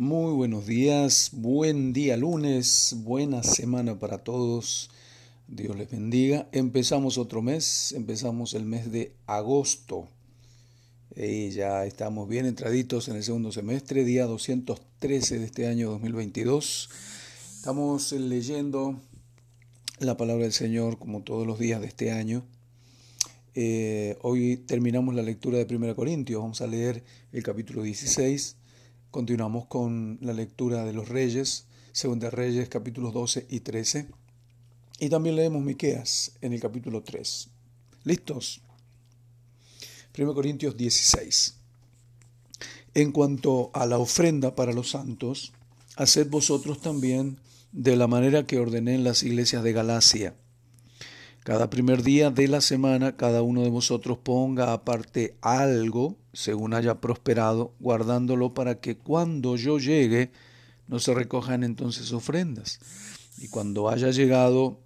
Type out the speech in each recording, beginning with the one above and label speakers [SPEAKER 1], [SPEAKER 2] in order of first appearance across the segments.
[SPEAKER 1] Muy buenos días, buen día lunes, buena semana para todos. Dios les bendiga. Empezamos otro mes, empezamos el mes de agosto. Y ya estamos bien entraditos en el segundo semestre, día 213 de este año 2022. Estamos leyendo la palabra del Señor como todos los días de este año. Eh, hoy terminamos la lectura de 1 Corintios, vamos a leer el capítulo 16 Continuamos con la lectura de los Reyes, Segunda Reyes, capítulos 12 y 13. Y también leemos Miqueas en el capítulo 3. ¿Listos? 1 Corintios 16. En cuanto a la ofrenda para los santos, haced vosotros también de la manera que ordené en las iglesias de Galacia cada primer día de la semana, cada uno de vosotros ponga aparte algo, según haya prosperado, guardándolo para que cuando yo llegue no se recojan entonces ofrendas. Y cuando haya llegado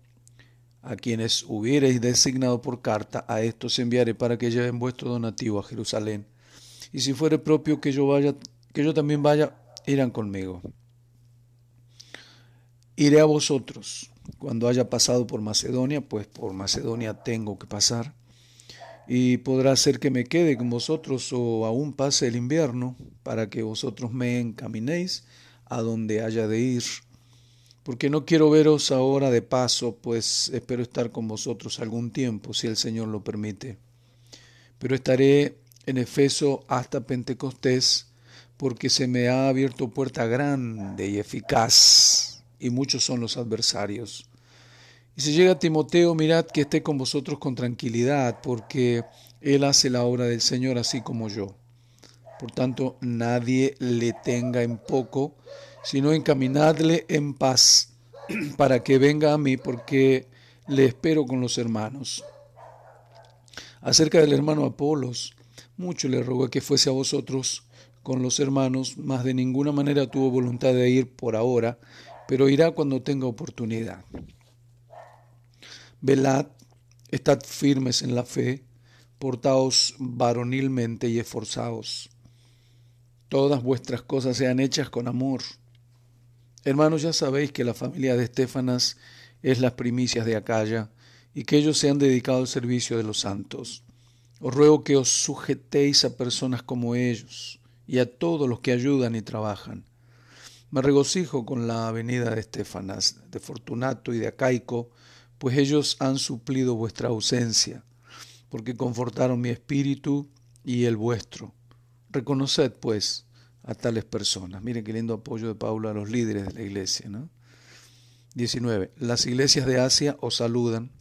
[SPEAKER 1] a quienes hubiereis designado por carta, a estos enviaré para que lleven vuestro donativo a Jerusalén. Y si fuere propio que yo vaya, que yo también vaya, irán conmigo. Iré a vosotros cuando haya pasado por Macedonia, pues por Macedonia tengo que pasar. Y podrá ser que me quede con vosotros o aún pase el invierno, para que vosotros me encaminéis a donde haya de ir. Porque no quiero veros ahora de paso, pues espero estar con vosotros algún tiempo, si el Señor lo permite. Pero estaré en Efeso hasta Pentecostés, porque se me ha abierto puerta grande y eficaz y muchos son los adversarios. Y si llega Timoteo, mirad que esté con vosotros con tranquilidad, porque él hace la obra del Señor así como yo. Por tanto, nadie le tenga en poco, sino encaminadle en paz, para que venga a mí, porque le espero con los hermanos. Acerca del hermano Apolos, mucho le rogué que fuese a vosotros con los hermanos, mas de ninguna manera tuvo voluntad de ir por ahora, pero irá cuando tenga oportunidad. Velad, estad firmes en la fe, portaos varonilmente y esforzaos. Todas vuestras cosas sean hechas con amor. Hermanos, ya sabéis que la familia de Estefanas es las primicias de Acaya y que ellos se han dedicado al servicio de los santos. Os ruego que os sujetéis a personas como ellos y a todos los que ayudan y trabajan me regocijo con la venida de Estefanas, de Fortunato y de Acaico, pues ellos han suplido vuestra ausencia, porque confortaron mi espíritu y el vuestro. Reconoced, pues, a tales personas. Miren qué lindo apoyo de Pablo a los líderes de la iglesia. ¿no? 19. Las iglesias de Asia os saludan.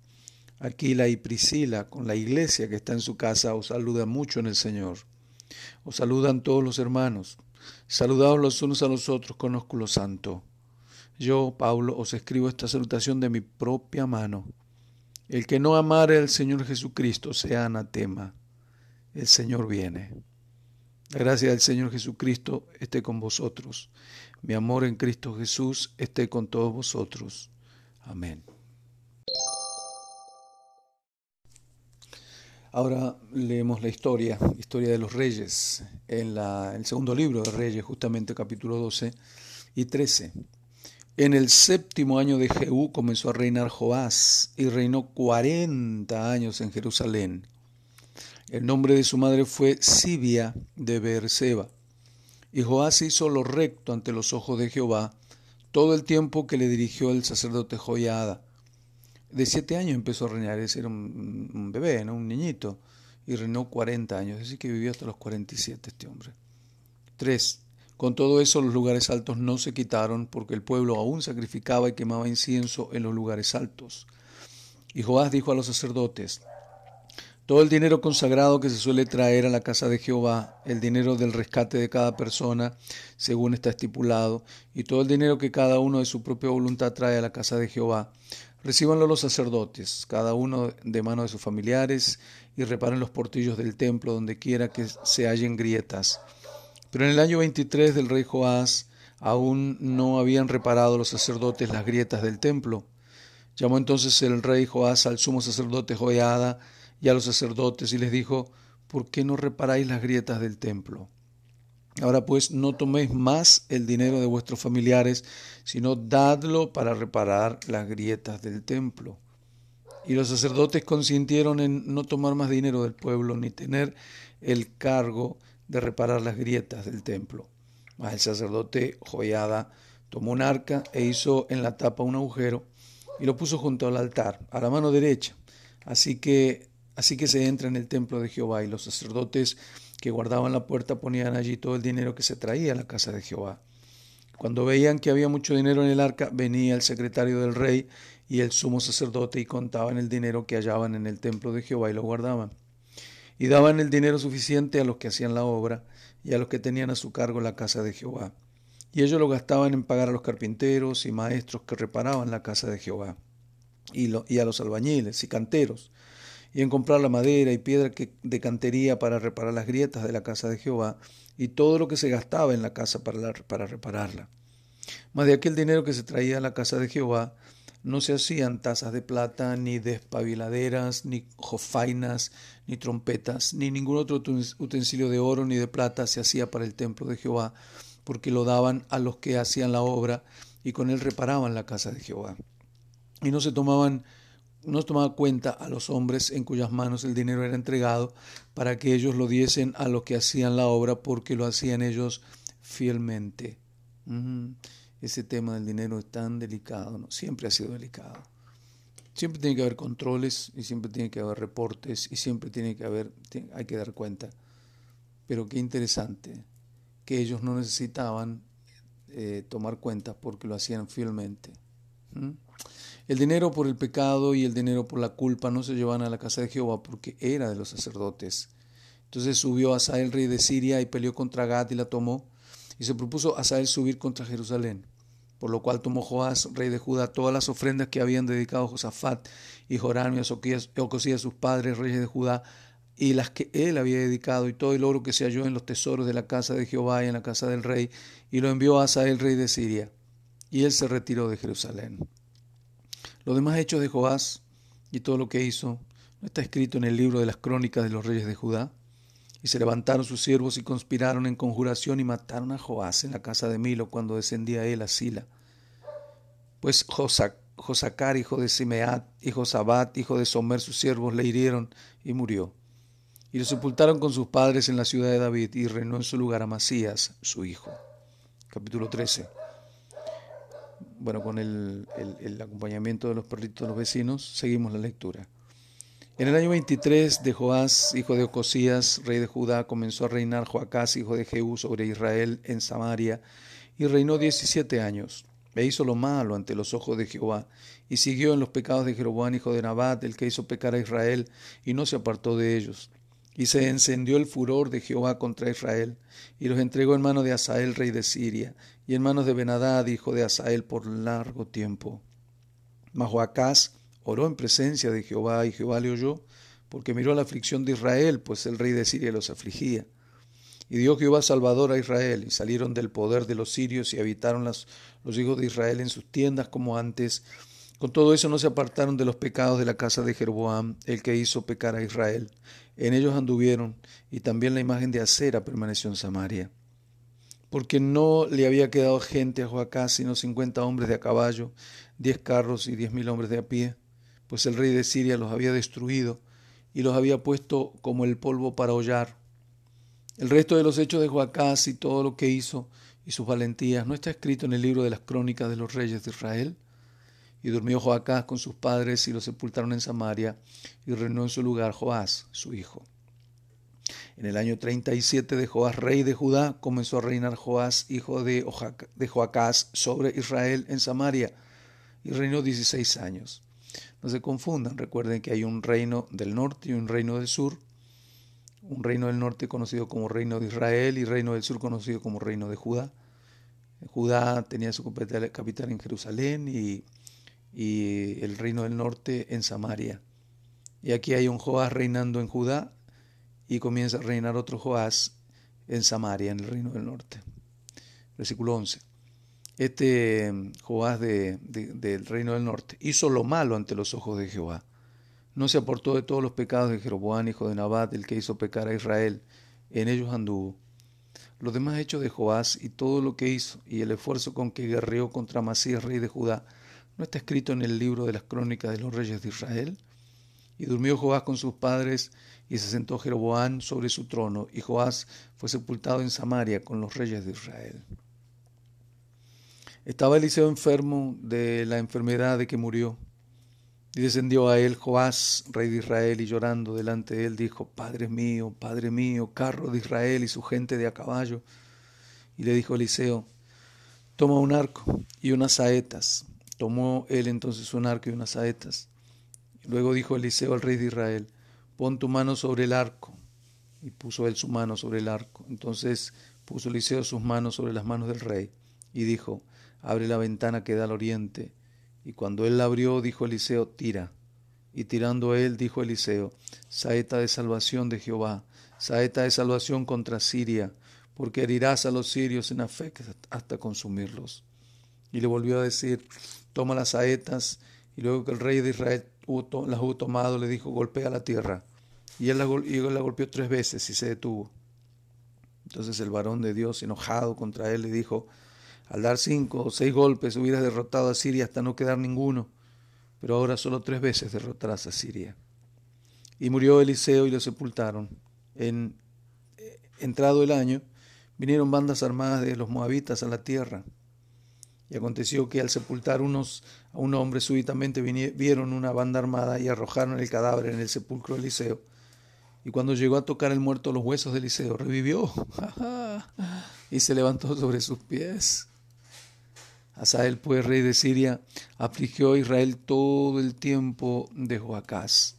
[SPEAKER 1] Aquila y Priscila, con la iglesia que está en su casa, os saludan mucho en el Señor. Os saludan todos los hermanos. Saludaos los unos a los otros con ósculo santo. Yo, Pablo, os escribo esta salutación de mi propia mano. El que no amare al Señor Jesucristo sea anatema. El Señor viene. La gracia del Señor Jesucristo esté con vosotros. Mi amor en Cristo Jesús esté con todos vosotros. Amén. Ahora leemos la historia, historia de los reyes, en la, el segundo libro de Reyes, justamente capítulo 12 y 13. En el séptimo año de Jehú comenzó a reinar Joás y reinó cuarenta años en Jerusalén. El nombre de su madre fue Sibia de Beerseba. Y Joás hizo lo recto ante los ojos de Jehová todo el tiempo que le dirigió el sacerdote Joiada de siete años empezó a reinar, es era un, bebé, ¿no? un niñito, y reinó 40 años, es decir, que vivió hasta los 47 este hombre. Tres, con todo eso los lugares altos no se quitaron, porque el pueblo aún sacrificaba y quemaba incienso en los lugares altos. Y Joás dijo a los sacerdotes, todo el dinero consagrado que se suele traer a la casa de Jehová, el dinero del rescate de cada persona, según está estipulado, y todo el dinero que cada uno de su propia voluntad trae a la casa de Jehová, Recíbanlo los sacerdotes, cada uno de mano de sus familiares, y reparen los portillos del templo donde quiera que se hallen grietas. Pero en el año 23 del rey Joás aún no habían reparado los sacerdotes las grietas del templo. Llamó entonces el rey Joás al sumo sacerdote Joiada y a los sacerdotes y les dijo, ¿por qué no reparáis las grietas del templo? Ahora pues no toméis más el dinero de vuestros familiares, sino dadlo para reparar las grietas del templo. Y los sacerdotes consintieron en no tomar más dinero del pueblo, ni tener el cargo de reparar las grietas del templo. Mas el sacerdote Joyada tomó un arca e hizo en la tapa un agujero y lo puso junto al altar, a la mano derecha. Así que, así que se entra en el templo de Jehová y los sacerdotes que guardaban la puerta ponían allí todo el dinero que se traía a la casa de Jehová. Cuando veían que había mucho dinero en el arca, venía el secretario del rey y el sumo sacerdote y contaban el dinero que hallaban en el templo de Jehová y lo guardaban. Y daban el dinero suficiente a los que hacían la obra y a los que tenían a su cargo la casa de Jehová. Y ellos lo gastaban en pagar a los carpinteros y maestros que reparaban la casa de Jehová, y, a los albañiles y canteros, y en comprar la madera y piedra de cantería para reparar las grietas de la casa de Jehová, y todo lo que se gastaba en la casa para, para repararla. Mas de aquel dinero que se traía a la casa de Jehová, no se hacían tazas de plata, ni despabiladeras, ni jofainas, ni trompetas, ni ningún otro utensilio de oro ni de plata se hacía para el templo de Jehová, porque lo daban a los que hacían la obra, y con él reparaban la casa de Jehová. Y no se tomaban no tomaba cuenta a los hombres en cuyas manos el dinero era entregado para que ellos lo diesen a los que hacían la obra porque lo hacían ellos fielmente. Ese tema del dinero es tan delicado, ¿no? siempre ha sido delicado. Siempre tiene que haber controles y siempre tiene que haber reportes y siempre tiene que haber, hay que dar cuenta. Pero qué interesante que ellos no necesitaban eh, tomar cuenta porque lo hacían fielmente. El dinero por el pecado y el dinero por la culpa no se llevaban a la casa de Jehová porque era de los sacerdotes. Entonces subió Asael, rey de Siria, y peleó contra Gad y la tomó. Y se propuso Asael subir contra Jerusalén. Por lo cual tomó Joás, rey de Judá, todas las ofrendas que habían dedicado Josafat y Joram y Ocosías, sus padres, reyes de Judá, y las que él había dedicado, y todo el oro que se halló en los tesoros de la casa de Jehová y en la casa del rey, y lo envió a Asael, rey de Siria. Y él se retiró de Jerusalén. Los demás hechos de Joás y todo lo que hizo no está escrito en el libro de las crónicas de los reyes de Judá. Y se levantaron sus siervos y conspiraron en conjuración y mataron a Joás en la casa de Milo cuando descendía él a Sila. Pues Josacar, hijo de Simeat, y Josabat, hijo de Somer, sus siervos, le hirieron y murió. Y lo sepultaron con sus padres en la ciudad de David y reinó en su lugar a Masías, su hijo. Capítulo 13 bueno, con el, acompañamiento de los perritos de los vecinos, seguimos la lectura. En el año 23 de Joás, hijo de Ocosías, rey de Judá, comenzó a reinar Joacás, hijo de Jehú, sobre Israel en Samaria, y reinó 17 años. E hizo lo malo ante los ojos de Jehová, y siguió en los pecados de Jeroboam, hijo de Nabat, el que hizo pecar a Israel, y no se apartó de ellos. Y se encendió el furor de Jehová contra Israel, y los entregó en mano de Asael, rey de Siria, y en manos de Benadad, hijo de Asael, por largo tiempo. Mas Joacás oró en presencia de Jehová, y Jehová le oyó, porque miró la aflicción de Israel, pues el rey de Siria los afligía. Y dio Jehová Salvador a Israel, y salieron del poder de los sirios, y habitaron los hijos de Israel en sus tiendas como antes. Con todo eso no se apartaron de los pecados de la casa de Jeroboam, el que hizo pecar a Israel en ellos anduvieron, y también la imagen de acera permaneció en Samaria. Porque no le había quedado gente a Joacás, sino cincuenta hombres de a caballo, diez carros y diez mil hombres de a pie, pues el rey de Siria los había destruido y los había puesto como el polvo para hollar. El resto de los hechos de Joacás y todo lo que hizo y sus valentías no está escrito en el libro de las crónicas de los reyes de Israel. Y durmió Joacás con sus padres y lo sepultaron en Samaria, y reinó en su lugar Joás, su hijo. En el año 37 de Joás, rey de Judá, comenzó a reinar Joás, hijo de, Joacás, sobre Israel en Samaria, y reinó 16 años. No se confundan, recuerden que hay un reino del norte y un reino del sur. Un reino del norte conocido como reino de Israel y reino del sur conocido como reino de Judá. Judá tenía su capital en Jerusalén y el reino del norte en Samaria. Y aquí hay un Joás reinando en Judá y comienza a reinar otro Joás en Samaria, en el reino del norte. Versículo 11. Este Joás de, del reino del norte hizo lo malo ante los ojos de Jehová. No se aportó de todos los pecados de Jeroboam, hijo de Nabat, el que hizo pecar a Israel. En ellos anduvo. Los demás hechos de Joás y todo lo que hizo y el esfuerzo con que guerreó contra Masías, rey de Judá, ¿no está escrito en el libro de las crónicas de los reyes de Israel? Y durmió Joás con sus padres y se sentó Jeroboán sobre su trono y Joás fue sepultado en Samaria con los reyes de Israel. Estaba Eliseo enfermo de la enfermedad de que murió. Y descendió a él Joás, rey de Israel, y llorando delante de él dijo, Padre mío, Padre mío, carro de Israel y su gente de a caballo. Y le dijo Eliseo, toma un arco y unas saetas. Tomó él entonces un arco y unas saetas. Y luego dijo Eliseo al rey de Israel, pon tu mano sobre el arco. Y puso él su mano sobre el arco. Entonces puso Eliseo sus manos sobre las manos del rey. Y dijo, abre la ventana que da al oriente y cuando él la abrió, dijo Eliseo, tira. Y tirando él, dijo Eliseo, saeta de salvación de Jehová, saeta de salvación contra Siria, porque herirás a los sirios en Afec hasta consumirlos. Y le volvió a decir, toma las saetas, y luego que el rey de Israel las hubo tomado, le dijo, golpea la tierra. Y él y él la golpeó tres veces y se detuvo. Entonces el varón de Dios, enojado contra él, le dijo, al dar cinco o seis golpes hubieras derrotado a Siria hasta no quedar ninguno, pero ahora solo tres veces derrotarás a Siria. Y murió Eliseo y lo sepultaron. En, eh, entrado el año, vinieron bandas armadas de los moabitas a la tierra. Y aconteció que al sepultar unos a un hombre súbitamente vieron una banda armada y arrojaron el cadáver en el sepulcro de Eliseo. Y cuando llegó a tocar el muerto los huesos de Eliseo, revivió y se levantó sobre sus pies. Asael, pues, rey de Siria, afligió a Israel todo el tiempo de Joacás.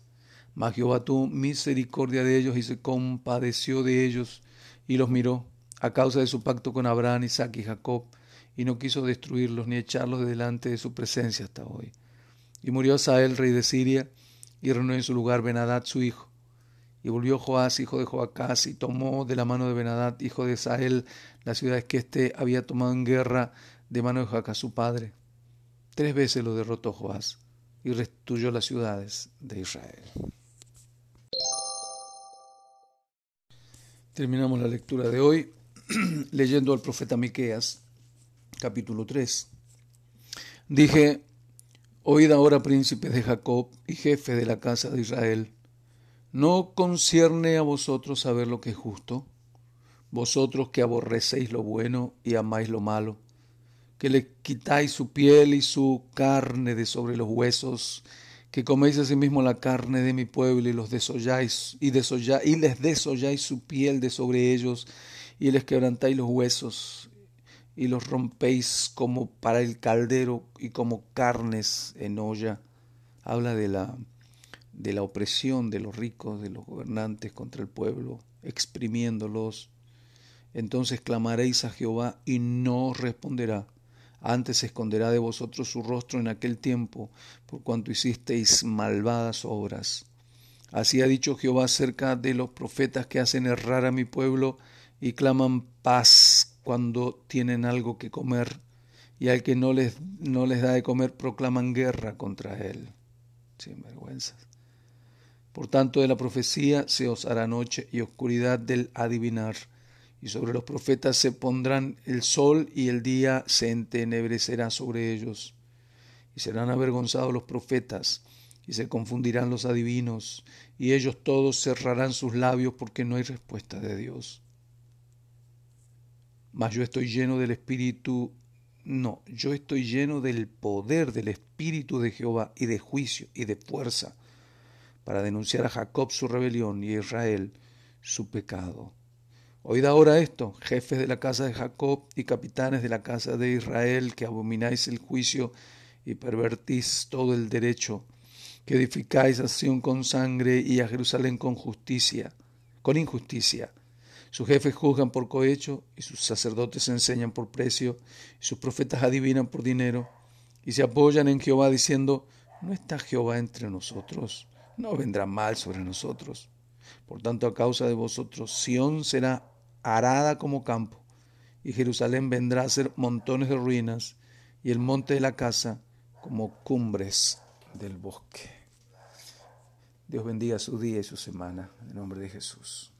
[SPEAKER 1] Mas Jehová tuvo misericordia de ellos y se compadeció de ellos y los miró a causa de su pacto con Abraham, Isaac y Jacob, y no quiso destruirlos ni echarlos de delante de su presencia hasta hoy. Y murió Asael, rey de Siria, y reunió en su lugar Benadad, su hijo. Y volvió Joás, hijo de Joacás, y tomó de la mano de Benadad, hijo de Sael, las ciudades que éste había tomado en guerra de mano de Joacás su padre. Tres veces lo derrotó Joás y restituyó las ciudades de Israel. Terminamos la lectura de hoy leyendo al profeta Miqueas, capítulo 3. Dije: Oíd ahora, príncipes de Jacob y jefes de la casa de Israel, ¿no concierne a vosotros saber lo que es justo? Vosotros que aborrecéis lo bueno y amáis lo malo, que le quitáis su piel y su carne de sobre los huesos, que coméis asimismo la carne de mi pueblo y los desolláis y, les desolláis su piel de sobre ellos y les quebrantáis los huesos y los rompéis como para el caldero y como carnes en olla. Habla de la, de la opresión de los ricos, de los gobernantes contra el pueblo, exprimiéndolos. Entonces clamaréis a Jehová y no responderá antes esconderá de vosotros su rostro en aquel tiempo, por cuanto hicisteis malvadas obras. Así ha dicho Jehová acerca de los profetas que hacen errar a mi pueblo y claman paz cuando tienen algo que comer, y al que no les, no les da de comer proclaman guerra contra él. Sin vergüenza. Por tanto, de la profecía se os hará noche y oscuridad del adivinar y sobre los profetas se pondrán el sol y el día se entenebrecerá sobre ellos. Y serán avergonzados los profetas, y se confundirán los adivinos, y ellos todos cerrarán sus labios porque no hay respuesta de Dios. Mas yo estoy lleno del Espíritu, no, yo estoy lleno del poder del Espíritu de Jehová y de juicio y de fuerza, para denunciar a Jacob su rebelión y a Israel su pecado. Oíd ahora esto, jefes de la casa de Jacob y capitanes de la casa de Israel, que abomináis el juicio y pervertís todo el derecho, que edificáis a Sion con sangre y a Jerusalén con justicia, con injusticia. Sus jefes juzgan por cohecho y sus sacerdotes enseñan por precio y sus profetas adivinan por dinero y se apoyan en Jehová diciendo, ¿no está Jehová entre nosotros? No vendrá mal sobre nosotros. Por tanto, a causa de vosotros, Sión será arada como campo, y Jerusalén vendrá a ser montones de ruinas, y el monte de la casa como cumbres del bosque. Dios bendiga su día y su semana, en nombre de Jesús.